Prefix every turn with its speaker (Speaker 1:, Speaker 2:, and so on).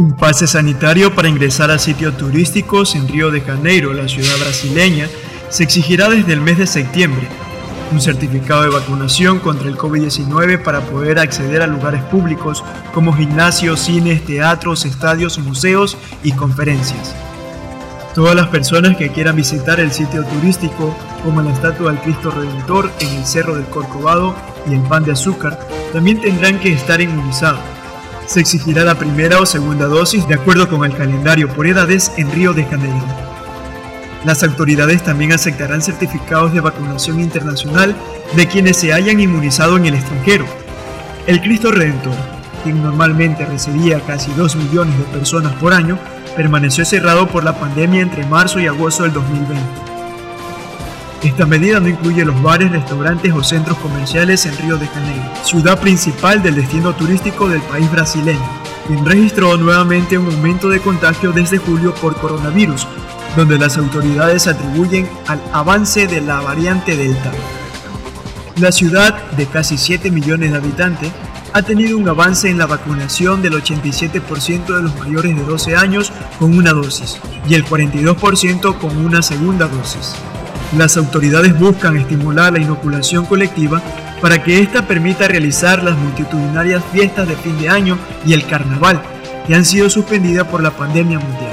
Speaker 1: Un pase sanitario para ingresar a sitios turísticos en Río de Janeiro, la ciudad brasileña, se exigirá desde el mes de septiembre. Un certificado de vacunación contra el COVID-19 para poder acceder a lugares públicos como gimnasios, cines, teatros, estadios, museos y conferencias. Todas las personas que quieran visitar el sitio turístico, como la estatua del Cristo Redentor en el Cerro del Corcovado y el Pan de Azúcar, también tendrán que estar inmunizados se exigirá la primera o segunda dosis de acuerdo con el calendario por edades en Río de Janeiro. Las autoridades también aceptarán certificados de vacunación internacional de quienes se hayan inmunizado en el extranjero. El Cristo Redentor, quien normalmente recibía casi 2 millones de personas por año, permaneció cerrado por la pandemia entre marzo y agosto del 2020. Esta medida no incluye los bares, restaurantes o centros comerciales en Río de Janeiro, ciudad principal del destino turístico del país brasileño, quien registró nuevamente un aumento de contagio desde julio por coronavirus, donde las autoridades atribuyen al avance de la variante Delta. La ciudad, de casi 7 millones de habitantes, ha tenido un avance en la vacunación del 87% de los mayores de 12 años con una dosis y el 42% con una segunda dosis. Las autoridades buscan estimular la inoculación colectiva para que ésta permita realizar las multitudinarias fiestas de fin de año y el carnaval, que han sido suspendidas por la pandemia mundial.